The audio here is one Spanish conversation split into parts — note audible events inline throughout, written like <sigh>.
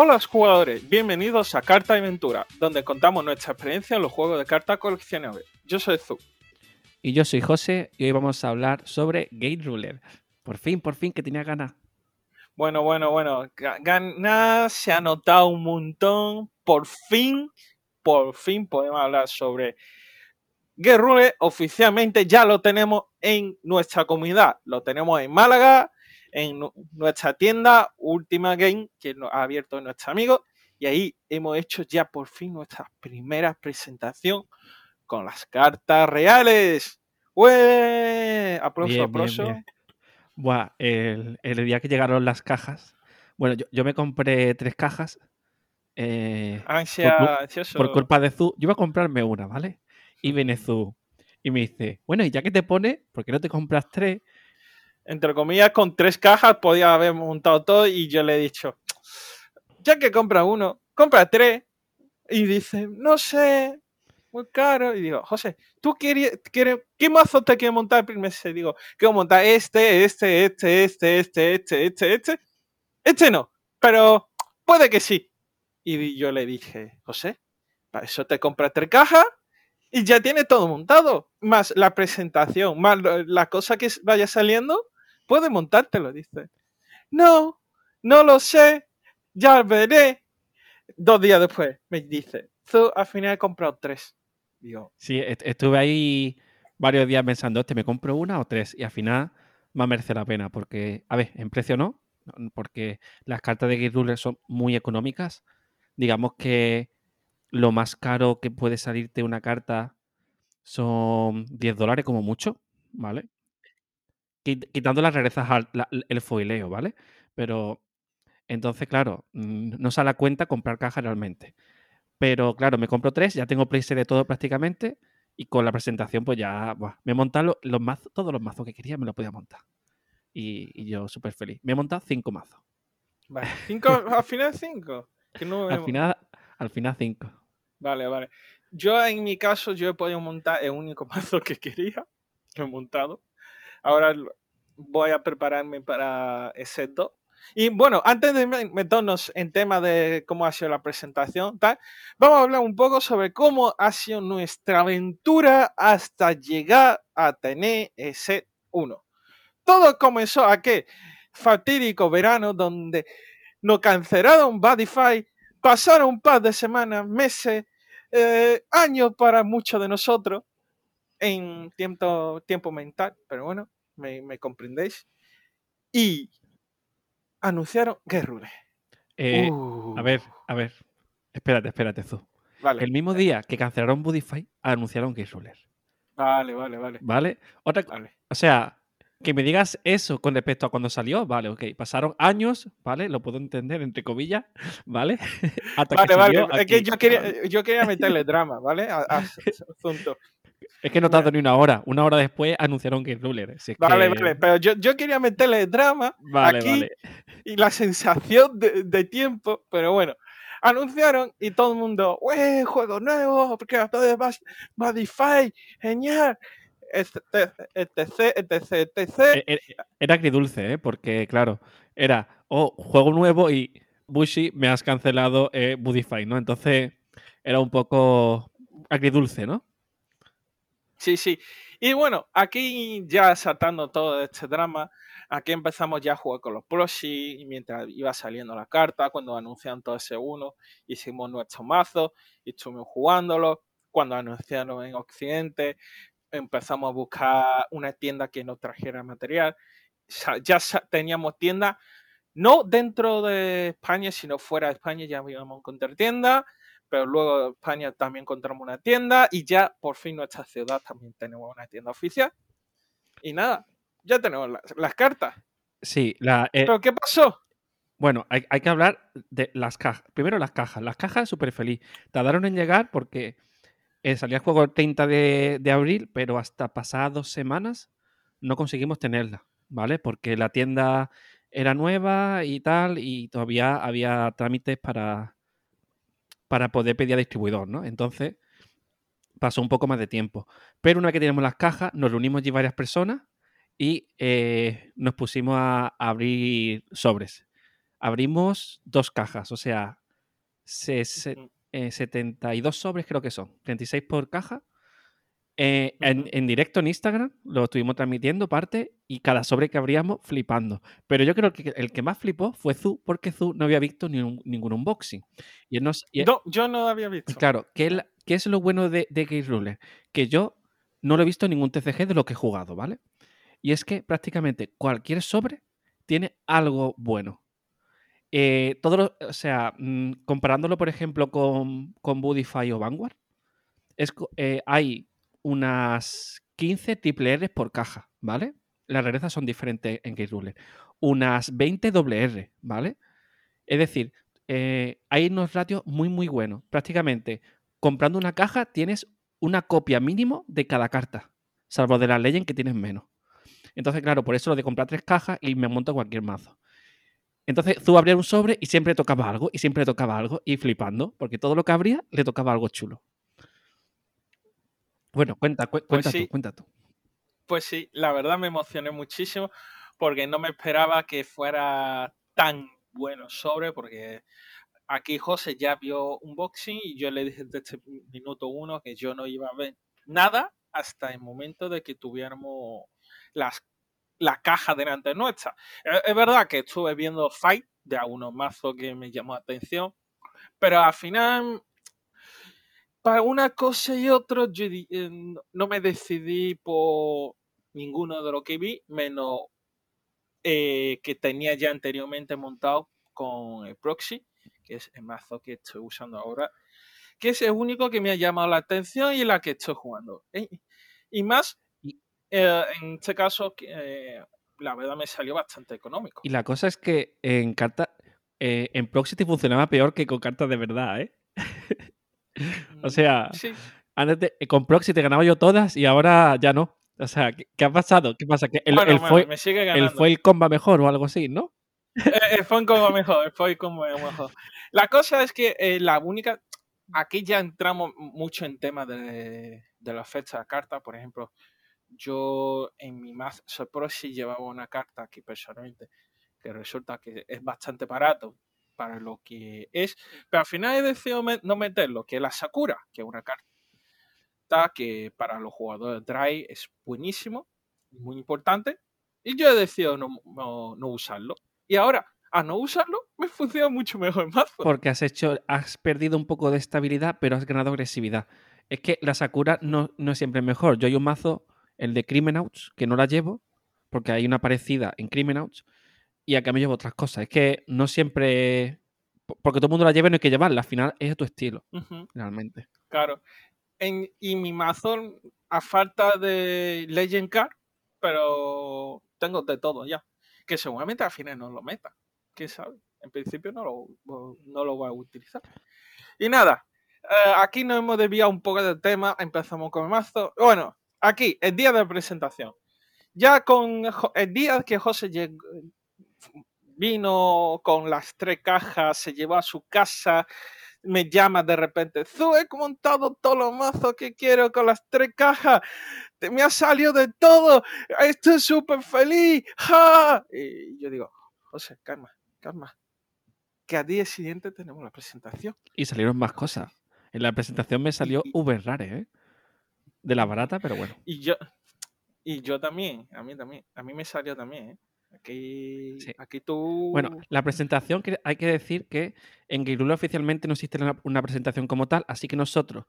Hola jugadores, bienvenidos a Carta Aventura, donde contamos nuestra experiencia en los juegos de cartas coleccionables. Yo soy Zu. Y yo soy José y hoy vamos a hablar sobre Gate Ruler. Por fin, por fin, que tenía ganas. Bueno, bueno, bueno, ganas, se ha notado un montón. Por fin, por fin podemos hablar sobre Gate Ruler. Oficialmente ya lo tenemos en nuestra comunidad. Lo tenemos en Málaga, en nuestra tienda Última Game, que ha abierto nuestro amigo. Y ahí hemos hecho ya por fin nuestra primera presentación con las cartas reales. ¡Ué! Aplauso, aplauso. Buah, el, día que llegaron las cajas. Bueno, yo, me compré tres cajas. Eh, Ansia, por, por, culpa de Zu. Yo iba a comprarme una, ¿vale? Y viene Zu y me dice, bueno, y ya que te pone, ¿por qué no te compras tres? Entre comillas, con tres cajas podía haber montado todo y yo le he dicho, ya que compra uno, compra tres. Y dice, no sé, muy caro. Y digo, José, ¿tú quieres, qué mazo te quieres montar primero? Digo, quiero montar este, este, este, este, este, este, este, este. Este no, pero puede que sí. Y yo le dije, José, para eso te compras tres cajas y ya tiene todo montado. Más la presentación, más la cosa que vaya saliendo, puede montártelo, dice. No, no lo sé, ya veré. Dos días después me dice, al final he comprado tres. Sí, estuve ahí varios días pensando, ¿este me compro una o tres? Y al final me merece la pena, porque, a ver, en precio no, porque las cartas de Gate Ruler son muy económicas. Digamos que lo más caro que puede salirte una carta son 10 dólares como mucho, ¿vale? Quitando las regresas al el foileo, ¿vale? Pero entonces, claro, no sale a cuenta comprar caja realmente. Pero claro, me compro tres, ya tengo playset de todo prácticamente. Y con la presentación, pues ya me he montado los, mazos, todos los mazos que quería, me los podía montar. Y, yo súper feliz. Me he montado cinco mazos. Vale. <laughs> ¿Cinco? ¿Al final cinco? al, final, al final cinco. Vale, vale. Yo en mi caso, yo he podido montar el único <laughs> mazo que quería. Lo he montado. Ahora voy a prepararme para ese dos y bueno, antes de meternos en tema de cómo ha sido la presentación, tal, vamos a hablar un poco sobre cómo ha sido nuestra aventura hasta llegar a tener ese 1. Todo comenzó aquel fatídico verano donde nos cancelaron Badify, pasaron un par de semanas, meses, eh, años para muchos de nosotros en tiempo, tiempo mental, pero bueno, me, me comprendéis. Y anunciaron Guerrule. Eh, a ver, a ver. Espérate, espérate, Zu. El mismo día que cancelaron Budify, anunciaron Guerruler. Vale, vale, vale. ¿Vale? Otra, O sea, que me digas eso con respecto a cuando salió, vale, ok. Pasaron años, ¿vale? Lo puedo entender, entre comillas, ¿vale? <laughs> vale, vale. Es que yo quería, yo quería meterle drama, ¿vale? <laughs> asunto. Es que no tardó ni una hora. Una hora después anunciaron que Ruler. vale, vale. Pero yo, yo, quería meterle drama aquí y la <laughs> sensación de, de, tiempo. Pero bueno, anunciaron y todo el mundo, ¡Wey! Juego nuevo, porque más Modify, genial. Etc, etc, etc. Era agridulce, ¿eh? Porque, claro, era, oh, juego nuevo y Bushi me has cancelado eh, Budify, ¿no? Entonces era un poco agridulce, ¿no? Sí, sí. Y bueno, aquí ya saltando todo este drama, aquí empezamos ya a jugar con los proxy, mientras iba saliendo la carta, cuando anunciaron todo ese uno, hicimos nuestro mazo y estuvimos jugándolo. Cuando anunciaron en Occidente, empezamos a buscar una tienda que nos trajera material. Ya teníamos tienda, no dentro de España, sino fuera de España, ya íbamos a encontrar tienda pero luego en España también encontramos una tienda y ya por fin nuestra ciudad también tenemos una tienda oficial. Y nada, ya tenemos las, cartas. Sí, la, eh, ¿Pero qué pasó? Bueno, hay, que hablar de las cajas. Primero las cajas. Las cajas súper feliz. Tardaron en llegar porque eh, salía el juego el 30 de, de, abril, pero hasta pasadas dos semanas no conseguimos tenerla, ¿vale? Porque la tienda era nueva y tal, y todavía había trámites para, para poder pedir a distribuidor, ¿no? Entonces pasó un poco más de tiempo. Pero una vez que tenemos las cajas, nos reunimos allí varias personas y eh, nos pusimos a, abrir sobres. abrimos dos cajas, o sea, se- se- eh, 72 sobres creo que son, 36 por caja. Eh, en, en directo en Instagram lo estuvimos transmitiendo parte y cada sobre que abríamos flipando. Pero yo creo que el que más flipó fue Zu, porque Zu no había visto ni un- ningún unboxing. Y él nos, y- No, yo no había visto. Claro, ¿qué es, la- qué es lo bueno de, de Gate Ruler? Que yo no lo he visto en ningún TCG de lo que he jugado, ¿vale? Y es que prácticamente cualquier sobre tiene algo bueno. Eh, todo lo- o sea, mm, comparándolo, por ejemplo, con, con Budify o Vanguard, es, eh, hay unas 15 triple R por caja, ¿vale? Las rarezas son diferentes en Gate Ruler. Unas 20 doble R, ¿vale? Es decir, eh, hay unos ratios muy, muy buenos. Prácticamente, comprando una caja tienes una copia mínimo de cada carta, salvo de la Legend que tienes menos. Entonces, claro, por eso lo de comprar tres cajas y me monto cualquier mazo. Entonces, tú abrías un sobre y siempre tocaba algo, y siempre tocaba algo, y flipando, porque todo lo que abría le tocaba algo chulo. Bueno, cuenta, cu- cuenta sí. tú, cuenta tú. Pues sí, la verdad me emocioné muchísimo porque no me esperaba que fuera tan bueno sobre, porque aquí José ya vio un boxing y yo le dije desde este minuto uno que yo no iba a ver nada hasta el momento de que tuviéramos las, la caja delante nuestra. Es, es verdad que estuve viendo Fight de algunos mazos que me llamó la atención, pero al final para una cosa y otra, yo eh, no- me decidí por ninguno de lo que vi, menos eh, que tenía ya anteriormente montado con el Proxy, que es el mazo que estoy usando ahora, que es el único que me ha llamado la atención y la que estoy jugando. Eh, Y más, en este caso, la verdad me salió bastante económico. Y la cosa es que en carta, eh, en Proxy te funcionaba peor que con cartas de verdad, ¿eh? <laughs> <laughs> o sea, Sí, Antes de- con Proxy te ganaba yo todas y ahora ya no. O sea, ¿qué, qué ha pasado? ¿Qué pasa? ¿Que el, bueno, el bueno, foil, me sigue el ganando. foil comba mejor o algo así, no? Eh, El fue como mejor, el fue como mejor. La cosa es que eh, la única. Aquí ya entramos mucho en tema de, de la fecha de carta. Por ejemplo, yo en mi mazo Proxy llevaba una carta aquí personalmente que resulta que es bastante barato para lo que es, pero al final he decidido no meterlo, que es la Sakura, que es una carta que para los jugadores dry es buenísimo, muy importante, y yo he decidido no, usarlo. Y ahora, a no usarlo, me funciona mucho mejor el mazo. Porque has hecho, has perdido un poco de estabilidad, pero has ganado agresividad. Es que la Sakura no, no es siempre mejor. Yo hay un mazo, el de Crimenauts, que no la llevo, porque hay una parecida en Crimenauts, y acá me llevo otras cosas. Es que no siempre. po- Porque todo el mundo la lleva y no hay que llevarla. Al final es tu estilo, Ujú. realmente. Claro. En- y mi mazo, a falta de Legend Card, pero tengo de todo ya. Que seguramente al final no lo meta. ¿Quién sabe? En principio no lo, no lo voy a utilizar. Y nada, eh, aquí nos hemos desviado un poco del tema. Empezamos con el mazo. Bueno, aquí, el día de presentación. Ya con el día que José llegó- vino con las tres cajas, se llevó a su casa, me llama de repente, Zu, he montado todos los mazos que quiero con las tres cajas, te, me ha salido de todo, estoy súper feliz, ¡ja! Y yo digo, José, calma, calma, que al día siguiente tenemos la presentación. Y salieron más cosas. En la presentación me salió uber rare, ¿eh? De la barata, pero bueno. Y yo, y yo también, a mí también, a mí me salió también, ¿eh? Aquí, Sí. aquí tú... Bueno, la presentación, que hay que decir que en Guirula oficialmente no existe una, una presentación como tal, así que nosotros,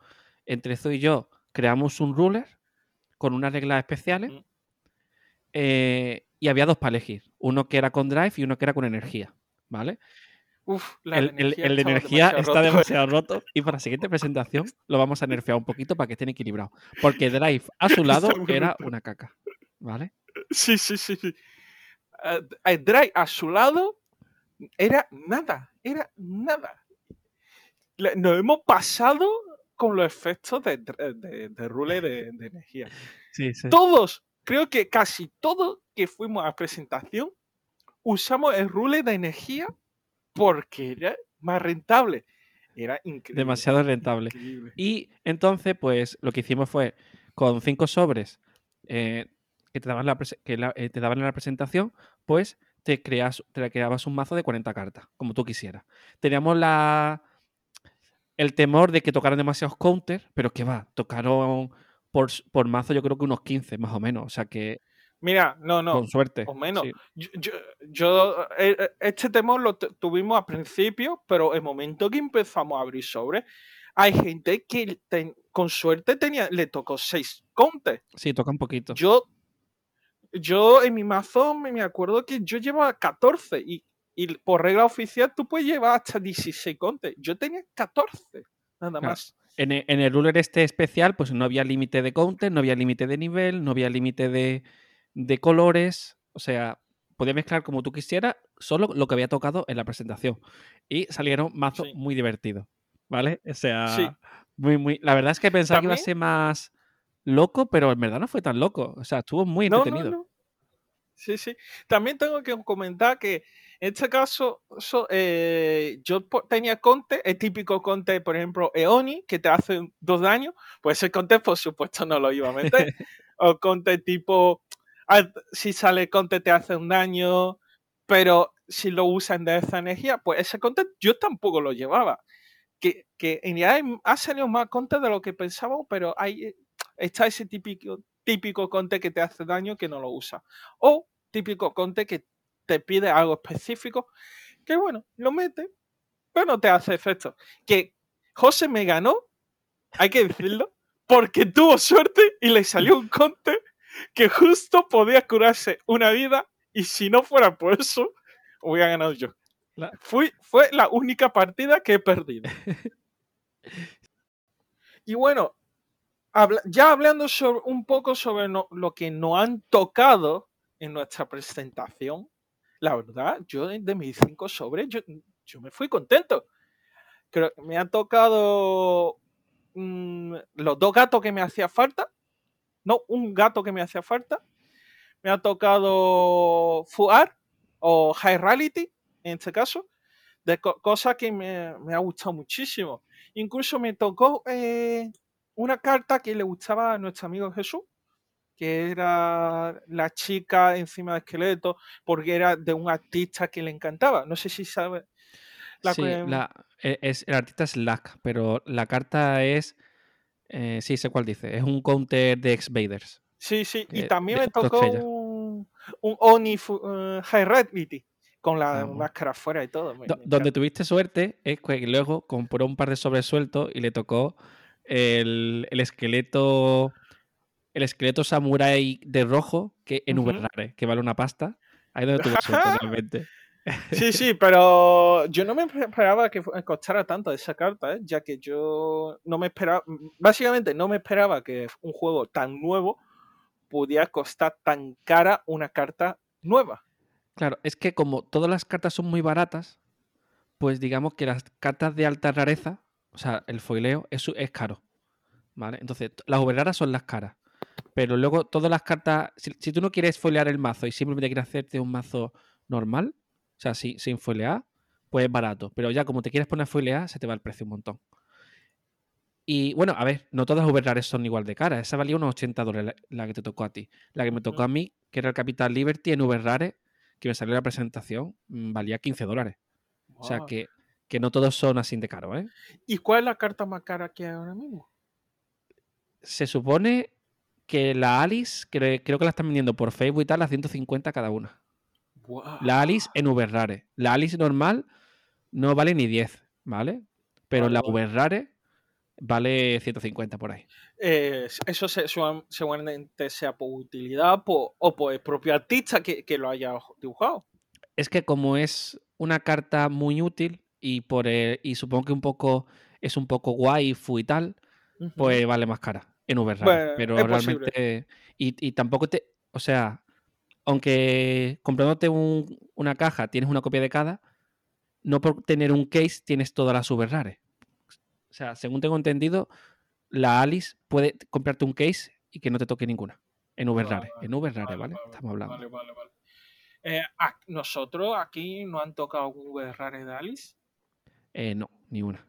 entre Zo y yo, creamos un ruler con unas reglas especiales Mm. eh, y había dos para elegir, uno que era con drive y uno que era con energía, ¿vale? Uf, la El, el- energía el de energía demasiado está roto. demasiado roto y para la siguiente presentación lo vamos a nerfear un poquito para que estén equilibrados, porque drive a su <laughs> lado era una caca, ¿vale? Sí, sí, sí. sí. El Dry a su lado era nada, era nada. Nos hemos pasado con los efectos de, de, de- de rule de, de energía. Sí, sí. Todos, creo que casi todos que fuimos a presentación usamos el rule de energía porque era más rentable. Era increíble. Demasiado rentable. increíble. Y entonces, pues lo que hicimos fue con cinco sobres eh, que, te daban la que la- eh, te daban en la presentación, pues te, creas, te creabas un mazo de 40 cartas, como tú quisieras. Teníamos la, el temor de que tocaran demasiados counters, pero que va, tocaron por, por mazo yo creo que unos 15 más o menos. O sea que Mira, no, no. con suerte. O menos. sí. Yo, yo- yo, eh, eh, este temor lo tu- tuvimos al principio, pero el momento que empezamos a abrir sobre, hay gente que ten- con suerte tenía, le tocó seis contes. Sí, toca un poquito. Yo, yo en mi mazo me acuerdo que yo llevaba 14 y, y por regla oficial tú puedes llevar hasta 16 contes. Yo tenía 14, nada más. En e- en el ruler este especial, pues no había límite de counter, no había límite de nivel, no había límite de, de colores. O sea, podía mezclar como tú quisieras, solo lo que había tocado en la presentación. Y salieron mazos Sí. muy divertidos. ¿Vale? O sea, Sí. muy, muy. La verdad es que pensaba que iba a También- ser más loco, pero en verdad no fue tan loco. O sea, estuvo muy No, no, entretenido. no. Sí, sí. También tengo que comentar que en este caso so- eh, yo tenía Conte, el típico Conte, por ejemplo, Eoni, que te hace dos daños, pues ese Conte por supuesto no lo iba a meter. <laughs> o Conte tipo, ah, si sale Conte te hace un daño, pero si lo usan de esa energía, pues ese Conte yo tampoco lo llevaba. Que, que en realidad ha salido más Conte de lo que pensábamos, pero hay, está ese típico, típico Conte que te hace daño que no lo usa. O típico Conte que te pide algo específico, que bueno, lo mete, pero no te hace efecto. Que José me ganó, hay que decirlo, porque tuvo suerte y le salió un Conte que justo podía curarse una vida y si no fuera por eso, hubiera ganado yo. La- Fui, fue la única partida que he perdido. <laughs> Y bueno, ya hablando sobre, un poco sobre lo que nos han tocado en nuestra presentación, la verdad, yo de, mis cinco sobres, yo, me fui contento. Creo que me han tocado mm, los dos gatos que me hacía falta. No, un gato que me hacía falta. Me ha tocado Fuar o High Reality, en este caso, de co- cosas que me, me ha gustado muchísimo. Incluso me tocó eh, una carta que le gustaba a nuestro amigo Jesús, que era la chica encima del esqueleto, porque era de un artista que le encantaba. No sé si sabe. La sí, que- la- e- es, el artista es Lack, pero la carta es. eh, sí, sé cuál dice. Es un counter de X-Vaders. Sí, sí, y también de me tocó un, un Oni eh, High Reality, con la Ah, máscara fuera y todo. me- Do- me donde tuviste suerte es que luego compró un par de sobres sueltos y le tocó el, el esqueleto. El esqueleto samurai de rojo que en Ujú. Uberrare, que vale una pasta. Ahí donde tuve suerte <laughs> realmente. Sí, sí, pero yo no me esperaba que costara tanto esa carta, ¿eh? ya que yo no me esperaba, básicamente no me esperaba que un juego tan nuevo pudiera costar tan cara una carta nueva. Claro, es que como todas las cartas son muy baratas, pues digamos que las cartas de alta rareza, o sea, el foileo es, caro. ¿Vale? Entonces, las raras son las caras. Pero luego todas las cartas, si, si tú no quieres foilear el mazo y simplemente quieres hacerte un mazo normal, o sea, si- sin foilear, pues es barato. Pero ya como te quieres poner foilear, se te va el precio un montón. Y bueno, a ver, no todas las overrares son igual de caras. Esa valía unos 80 dólares la, la que te tocó a ti. La que me tocó a mí, que era el Capital Liberty en overrare, que me salió la presentación, mm, valía 15 dólares. O sea que, que no todos son así de caros, ¿eh? ¿Y cuál es la carta más cara que hay ahora mismo? Se supone que la Alice, cre- creo que la están vendiendo por Facebook y tal, a 150 cada una. Wow. La Alice en Uberrare. La Alice normal no vale ni 10, ¿vale? Pero la vale. Uberrare vale 150 por ahí. Eh, eso se- segura- seguramente sea por utilidad o por el propio artista que, que lo haya dibujado. Es que como es una carta muy útil y por el- y supongo que un poco es un poco waifu y tal, pues vale más cara en Uberrare. Bueno, pero es posible. realmente. Y, y tampoco te. O sea, aunque comprándote un- una caja tienes una copia de cada, no por tener un case tienes todas las Uberrare. O sea, según tengo entendido, la Alice puede comprarte un case y que no te toque ninguna. En Uberrare. Vale, en Uberrare, vale, ¿vale? Estamos hablando. Vale, vale, vale. Eh, nosotros aquí no han tocado un rare de Alice. Eh, no, ni una.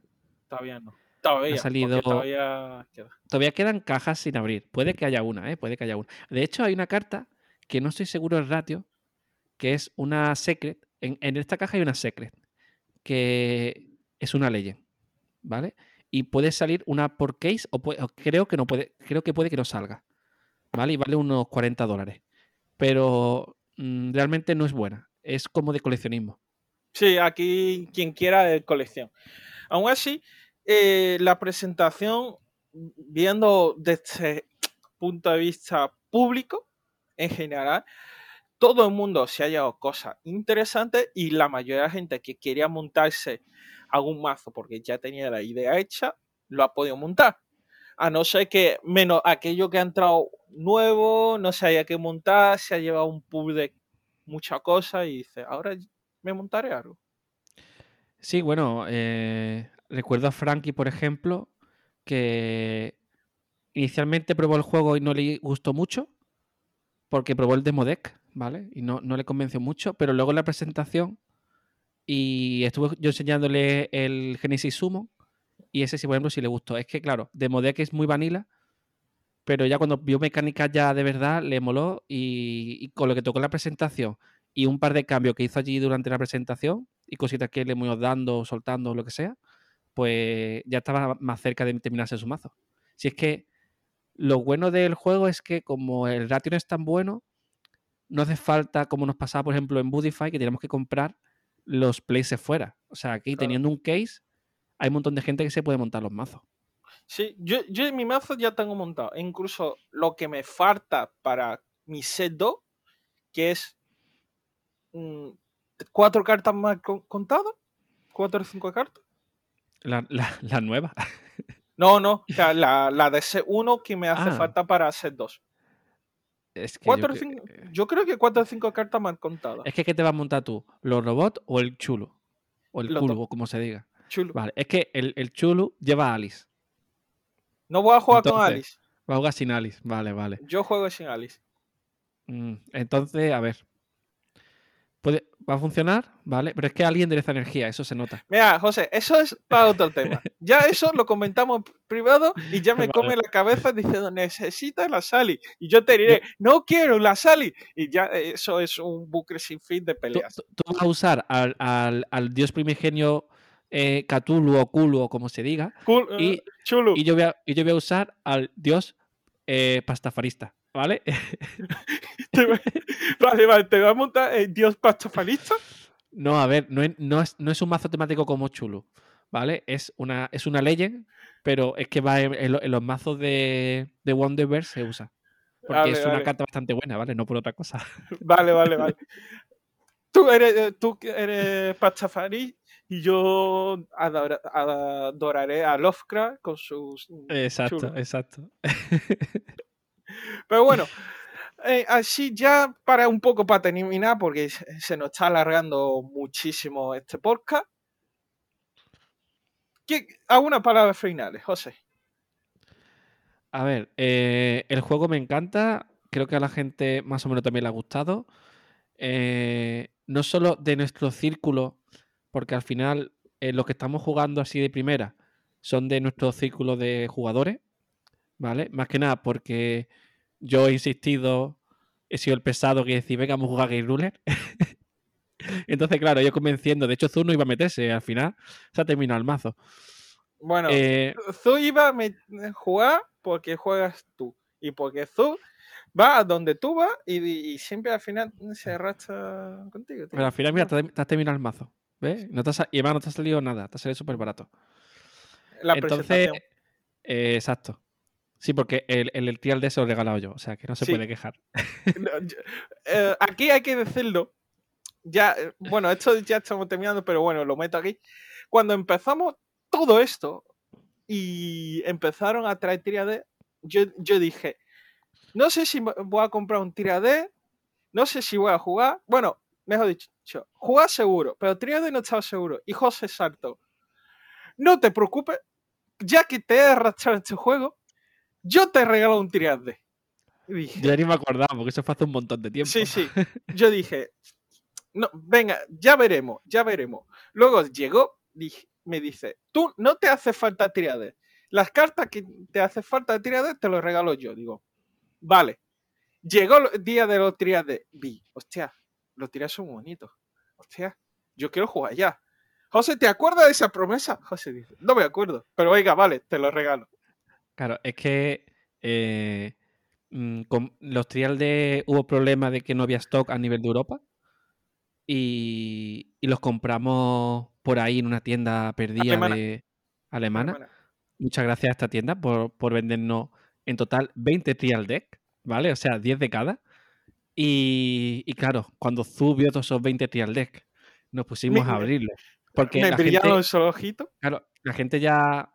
Todavía no. Todavía. porque salido- Todavía queda. Todavía quedan cajas sin abrir. Puede que haya una, ¿eh? Puede que haya una. De hecho, hay una carta que no estoy seguro el ratio, que es una secret. En, en esta caja hay una secret, que es una legend, ¿vale? Y puede salir una por case, o, puede- o creo que no puede, creo que puede que no salga, ¿vale? Y vale unos 40 dólares. Pero mm, realmente no es buena. Es como de coleccionismo. Sí, aquí quien quiera de colección. Aún así, eh, la presentación, viendo desde punto de vista público, en general, todo el mundo se ha llevado cosas interesantes y la mayoría de la gente que quería montarse algún mazo porque ya tenía la idea hecha, lo ha podido montar. A no ser que, menos aquello que ha entrado nuevo, no sabía qué montar, se ha llevado un pool de mucha cosa y dice, ahora me montaré algo. Sí, bueno, eh, recuerdo a Frankie, por ejemplo, que inicialmente probó el juego y no le gustó mucho, porque probó el demo deck, ¿vale? Y no, no le convenció mucho, pero luego en la presentación, y estuve yo enseñándole el Genesis Summon, y ese sí, por ejemplo, sí le gustó. Es que, claro, demo deck es muy vanilla, pero ya cuando vio mecánicas ya de verdad, le moló, y, y con lo que tocó en la presentación, y un par de cambios que hizo allí durante la presentación, y cositas que le hemos dando, soltando, lo que sea, pues ya estaba más cerca de terminarse su mazo. Si es que lo bueno del juego es que como el ratio no es tan bueno, no hace falta, como nos pasaba, por ejemplo, en Budify, que teníamos que comprar los places fuera. O sea, aquí Claro. teniendo un case, hay un montón de gente que se puede montar los mazos. Sí, yo, yo mi mazo ya tengo montado. E incluso lo que me falta para mi set 2, que es mm, cuatro cartas más con- contadas. Cuatro o cinco cartas. La, la- la nueva. <laughs> No, no, o sea, la, la de set 1 que me hace Ah. falta para set 2. Es que, Cuatro yo, cinco, yo creo que cuatro o cinco cartas más contadas. es que ¿qué te vas a montar tú? ¿Los robots o el chulo? O el Los culo, dos. como se diga. Chulo. Vale, es que el, el chulo lleva a Alice. No voy a jugar con Alice. Va a jugar sin Alice. Vale, vale. Yo juego sin Alice. Mm, Entonces, a ver. ¿Va a funcionar? Vale. Pero es que alguien de esa energía, eso se nota. Mira, José, eso es para otro <laughs> tema. Ya eso lo comentamos en privado y ya me Vale. come la cabeza diciendo necesitas la Sally. Y yo te diré, no quiero la Sally. Y ya eh, eso es un bucle sin fin de peleas. tú- tú vas a usar al, al- al dios primigenio eh, Cthulhu o Culu o como se diga. Cool, eh, Y, chulo. y yo voy a, y yo voy a usar al dios eh, pastafarista. ¿Vale? <laughs> Vale, vale, te va a montar el dios pastafalista. No, a ver, no es, no es, no es un mazo temático como Chulu, ¿vale? Es una, es una legend, pero es que va en, en lo- en los mazos de, de Wonderverse se usa. Porque Vale, es una vale. carta bastante buena, ¿vale? No por otra cosa. <laughs> Vale, vale, vale. Tú eres, eh, tú eres Pastafari y yo adora- adoraré a Lovecraft con sus mm, Exacto, chulos. exacto. <laughs> Pero bueno, eh, así ya para un poco para terminar, porque se nos está alargando muchísimo este podcast. ¿Qué, algunas palabras finales, José. A ver, eh, el juego me encanta. Creo que a la gente más o menos también le ha gustado. Eh, no solo de nuestro círculo, porque al final los que estamos jugando así de primera son de nuestro círculo de jugadores, ¿vale? Más que nada porque yo he insistido, he sido el pesado que decía, venga, vamos a jugar Game Ruler. <laughs> Entonces, claro, yo convenciendo. De hecho, Zu no iba a meterse, al final se ha terminado el mazo. Bueno, Eh, Zu iba a jugar porque juegas tú. Y porque Zu va a donde tú vas y, y siempre al final se arrastra contigo. tío. Pero al final, mira, te, te has terminado el mazo. ¿Ves? No te ha sa- y además no te ha salido nada, te ha salido súper barato. La Entonces, presentación. eh, exacto. Sí, porque el, el, el trial de eso lo he regalado yo, o sea que no se Sí. puede quejar. <laughs> No, yo- eh, aquí hay que decirlo. Ya, eh, bueno, esto ya estamos terminando, pero bueno, lo meto aquí. Cuando empezamos todo esto y empezaron a traer tiradé, yo, yo dije, no sé si voy a comprar un tiradé, no sé si voy a jugar. Bueno, mejor dicho, jugar seguro, pero tiradé no estaba seguro. Y José saltó. No te preocupes, ya que te he arrastrado este juego, yo te regalo un. Y dije, ya ni me acordaba, porque eso fue hace un montón de tiempo. Sí, sí. <laughs> Yo dije, no, venga, ya veremos, ya veremos. Luego llegó, dije- me dice, tú no te hace falta tirade. Las cartas que te hace falta tirade te las regalo yo. Digo, vale. Llegó el día de los triades, vi, hostia, los tiras son bonitos. Hostia, yo quiero jugar ya. José, ¿te acuerdas de esa promesa? José dice, no me acuerdo, pero venga, vale, te lo regalo. Claro, es que eh, mm, con los trial de hubo problemas de que no había stock a nivel de Europa y, y los compramos por ahí en una tienda perdida Alemana. de alemana. Hermana. Muchas gracias a esta tienda por, por vendernos en total 20 trial deck, ¿vale? O sea, 10 de cada. Y, y claro, cuando vio todos esos 20 trial deck, nos pusimos Me- a abrirlos. Porque Me la brillaron gente, esos ojitos. claro, la gente ya,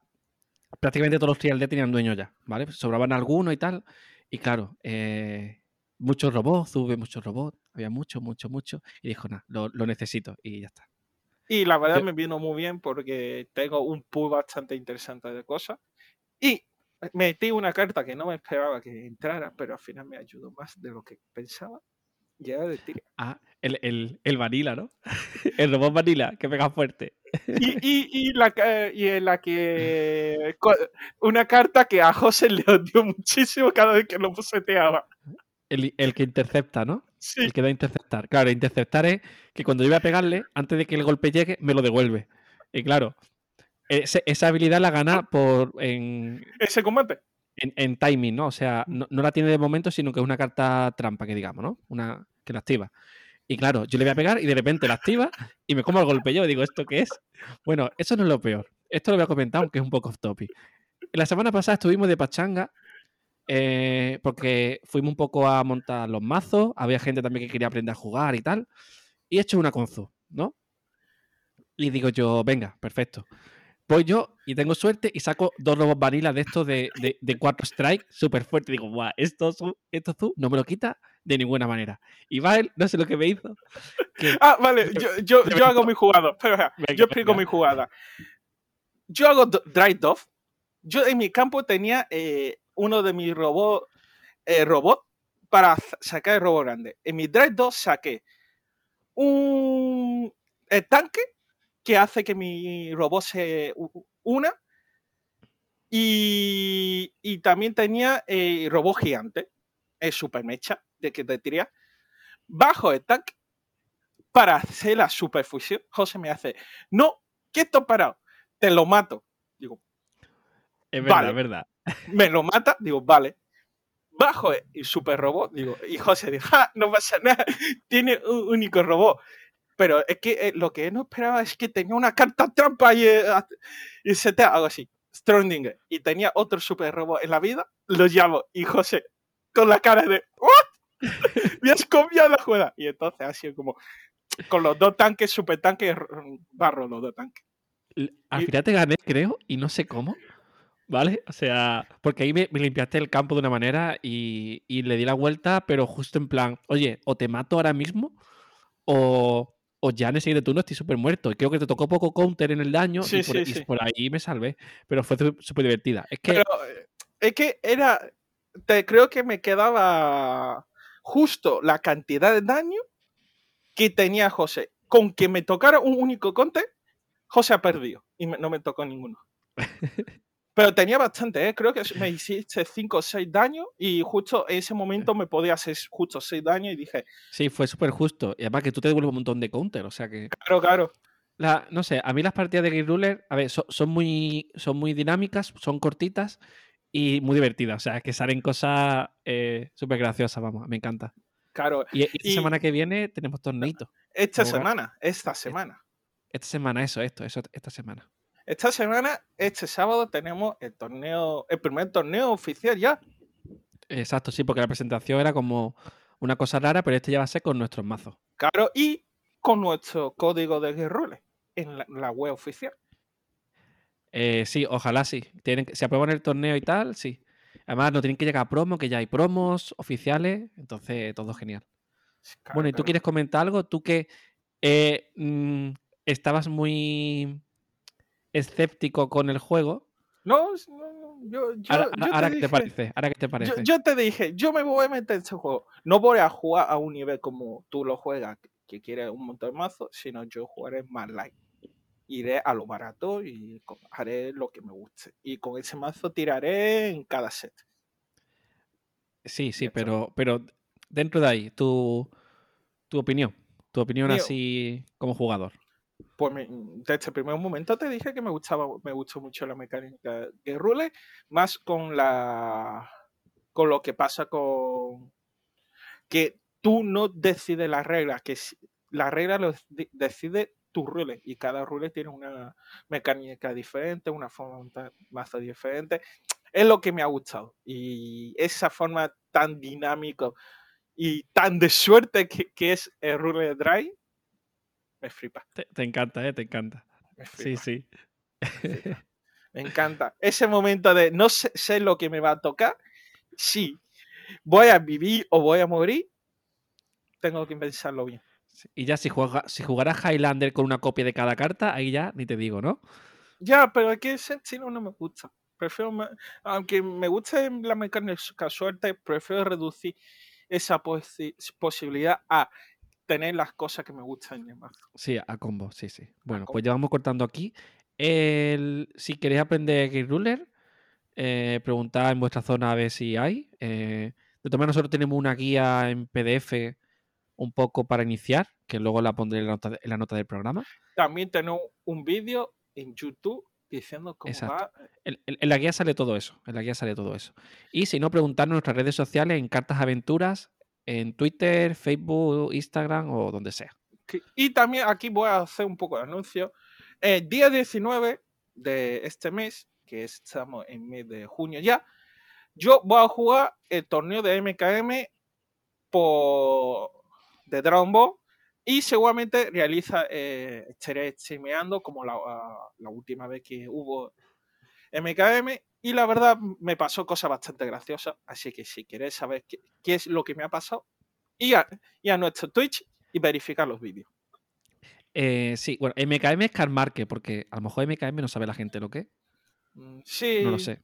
prácticamente todos los trial deck tenían dueño ya, ¿vale? Sobraban algunos y tal. Y claro, eh, muchos robots, ve muchos robots, había mucho, mucho, mucho. Y dijo, nada, lo, lo necesito y ya está. Y la verdad me vino muy bien porque tengo un pool bastante interesante de cosas. Y metí una carta que no me esperaba que entrara, pero al final me ayudó más de lo que pensaba. Y era de Tyrion. Ah, el, el, el vanilla, ¿no? <laughs> el robot vanilla, que pega fuerte. Y, y, y, la, y en la que. Una carta que a José le odió muchísimo cada vez que lo poseteaba. El, el que intercepta, ¿no? Sí, El que da a interceptar. Claro, interceptar es que cuando yo voy a pegarle, antes de que el golpe llegue, me lo devuelve. Y claro, ese- esa habilidad la gana por en, ese combate. en- en timing, ¿no? O sea, no, no la tiene de momento, sino que es una carta trampa, que digamos, ¿no? Una que la activa. Y claro, yo le voy a pegar y de repente la activa y me como el golpe yo. Digo, ¿esto qué es? Bueno, eso no es lo peor. Esto lo voy a comentar, aunque es un poco off topic. La semana pasada estuvimos de pachanga eh, porque fuimos un poco a montar los mazos. Había gente también que quería aprender a jugar y tal. Y he hecho una con Zu, ¿no? Y digo yo, venga, perfecto. Voy yo y tengo suerte y saco dos robos vanilla de estos de, de, de cuatro strikes súper fuerte. Digo, guau, esto, esto no me lo quita de ninguna manera. Y va él, no sé lo que me hizo. que- Ah, vale, <laughs> yo, yo, yo hago mi jugada. <laughs> Espera, Venga, yo explico venga. mi jugada. Yo hago Dry Dove. Yo en mi campo tenía eh, uno de mis robots eh, robot para sacar el robot grande. En mi Dry Dove saqué un eh, tanque que hace que mi robot se una. Y, y también tenía eh, robot gigante, el super mecha, de que te diría. Bajo el tanque para hacer la superfusión. José me hace, no, quieto parado, te lo mato. Digo, Es verdad, Vale. es verdad. <laughs> me lo mata, digo, vale. Bajo el, super robot, digo, y José dice, "Ja, no pasa nada, <laughs> tiene un único robot. Pero es que eh, lo que no esperaba es que tenía una carta trampa y, eh, y se te algo así, Strondinger, y tenía otro super robot en la vida, lo llamo, y José, con la cara de. Me has copiado la jugada. Y entonces ha sido como, con los dos tanques, super tanques, barro los dos tanques. Al final te gané, creo, y no sé cómo. ¿Vale? O sea, porque ahí me, me limpiaste el campo de una manera y, y le di la vuelta, pero justo en plan, oye, o te mato ahora mismo, o, o ya en el siguiente turno estoy súper muerto. Y creo que te tocó poco counter en el daño Sí, y, por, sí, y sí. por ahí me salvé. Pero fue súper divertida. Es que Pero eh, es que era. Te, creo que me quedaba justo la cantidad de daño que tenía José. Con que me tocara un único conte, José ha perdido. Y me- no me tocó ninguno. <laughs> Pero tenía bastante, ¿eh? creo que me hiciste 5 o 6 daños. Y justo en ese momento me podía hacer justo 6 daños. Y dije, sí, fue súper justo. Y además que tú te devuelves un montón de counter. O sea que. claro, claro. La, no sé, a mí las partidas de Game Ruler, a ver, so- son, muy, son muy dinámicas, son cortitas y muy divertidas. O sea, que salen cosas eh, súper graciosas, vamos, me encanta. Claro, Y, y esta Y- semana que viene tenemos torneito. esta semana, esta semana. Esta semana, eso, esto, eso, esta semana. Esta semana, este sábado, tenemos el torneo, el primer torneo oficial ya. Exacto, sí, porque la presentación era como una cosa rara, pero este ya va a ser con nuestros mazos. Claro, y con nuestro código de guerroles en la, la web oficial. Eh, sí, ojalá sí. Tienen, que- si aprueban el torneo y tal, sí. Además, no tienen que llegar a promo, que ya hay promos oficiales, entonces todo genial. Claro, Bueno, ¿y tú claro. quieres comentar algo? Tú que eh, mm, estabas muy escéptico con el juego. No, no, no, yo, yo, Ahora, yo ahora te dije- parece, ahora qué te yo- parece. yo te dije, yo me voy a meter en ese juego. No voy a jugar a un nivel como tú lo juegas, que- que quieres un montón de mazos, sino yo jugaré más light. Iré a lo barato y haré lo que me guste. Y con ese mazo tiraré en cada set. Sí, sí, pero, pero dentro de ahí, tu, tu opinión. Tu opinión Mío. así como jugador. Pues me- desde el primer momento te dije que me gustaba, me gustó mucho la mecánica de Rule, más con la con lo que pasa con que tú no decides las reglas, que si- las reglas de- decide tu rule y cada rule tiene una mecánica diferente, una forma mazo diferente. Es lo que me ha gustado y esa forma tan dinámica y tan de suerte que, que es el rule Dry me flipa. Te, te encanta, ¿eh? Te encanta. Me Sí, flipa. sí. <laughs> Me encanta. Ese momento de no sé, sé lo que me va a tocar. Si voy a vivir o voy a morir, tengo que pensarlo bien. Y ya si, juega, si jugaras Highlander con una copia de cada carta, ahí ya ni te digo, ¿no? Ya, pero es que ese estilo no me gusta. Prefiero, aunque me guste la mecánica suerte, prefiero reducir esa posi- posibilidad a tener las cosas que me gustan en el mazo. Sí, a combo, sí, sí. Bueno, pues ya vamos cortando aquí. El- si queréis aprender Gate Ruler, eh, preguntad en vuestra zona a ver si hay. Eh, de todas maneras, nosotros tenemos una guía en PDF un poco para iniciar, que luego la pondré en la nota, de- en la nota del programa. También tengo un vídeo en YouTube diciendo cómo Exacto. va. En, la guía sale todo eso. En la guía sale todo eso. Y si no, preguntarnos en nuestras redes sociales, en Cartas Aventuras, en Twitter, Facebook, Instagram o donde sea. Y también aquí voy a hacer un poco de anuncio. El día 19 de este mes, que estamos en mes de junio ya, yo voy a jugar el torneo de MKM por de Dragon Ball y seguramente realiza eh, estaré streameando como la, ah, la última vez que hubo MKM y la verdad me pasó cosas bastante graciosas así que si queréis saber qué, qué es lo que me ha pasado y a, a nuestro Twitch y verificar los vídeos Eh, sí, bueno, MKM es Carmarque, porque a lo mejor MKM no sabe la gente lo que es. Mm, sí No lo sé.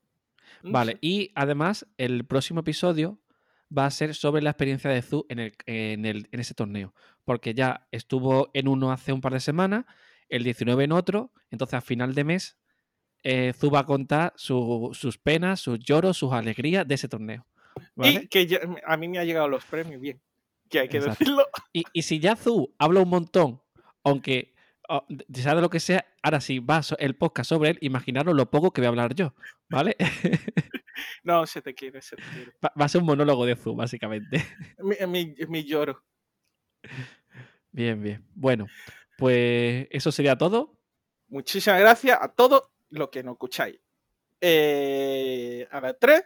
no Vale, y además el próximo episodio va a ser sobre la experiencia de Zu en, el, en, el- en ese torneo. Porque ya estuvo en uno hace un par de semanas, el 19 en otro, entonces a final de mes eh, Zu va a contar su- sus penas, sus lloros, sus alegrías de ese torneo. ¿vale? y que ya- a mí me han llegado los premios bien que hay que Exacto. decirlo Y, y si ya Zu habla un montón, aunque oh, sea de lo que sea, ahora sí va el podcast sobre él, imaginaros lo poco que voy a hablar yo, ¿vale? <laughs> no se te quiere se te quiere va, va a ser un monólogo de Zu, básicamente. mi, mi, mi lloro Bien, bien. Bueno, pues eso sería todo. Muchísimas gracias a todos los que nos escucháis. Eh, a las 3,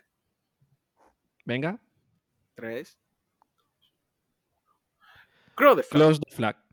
Venga, 3. Crow de Flag. close the flag.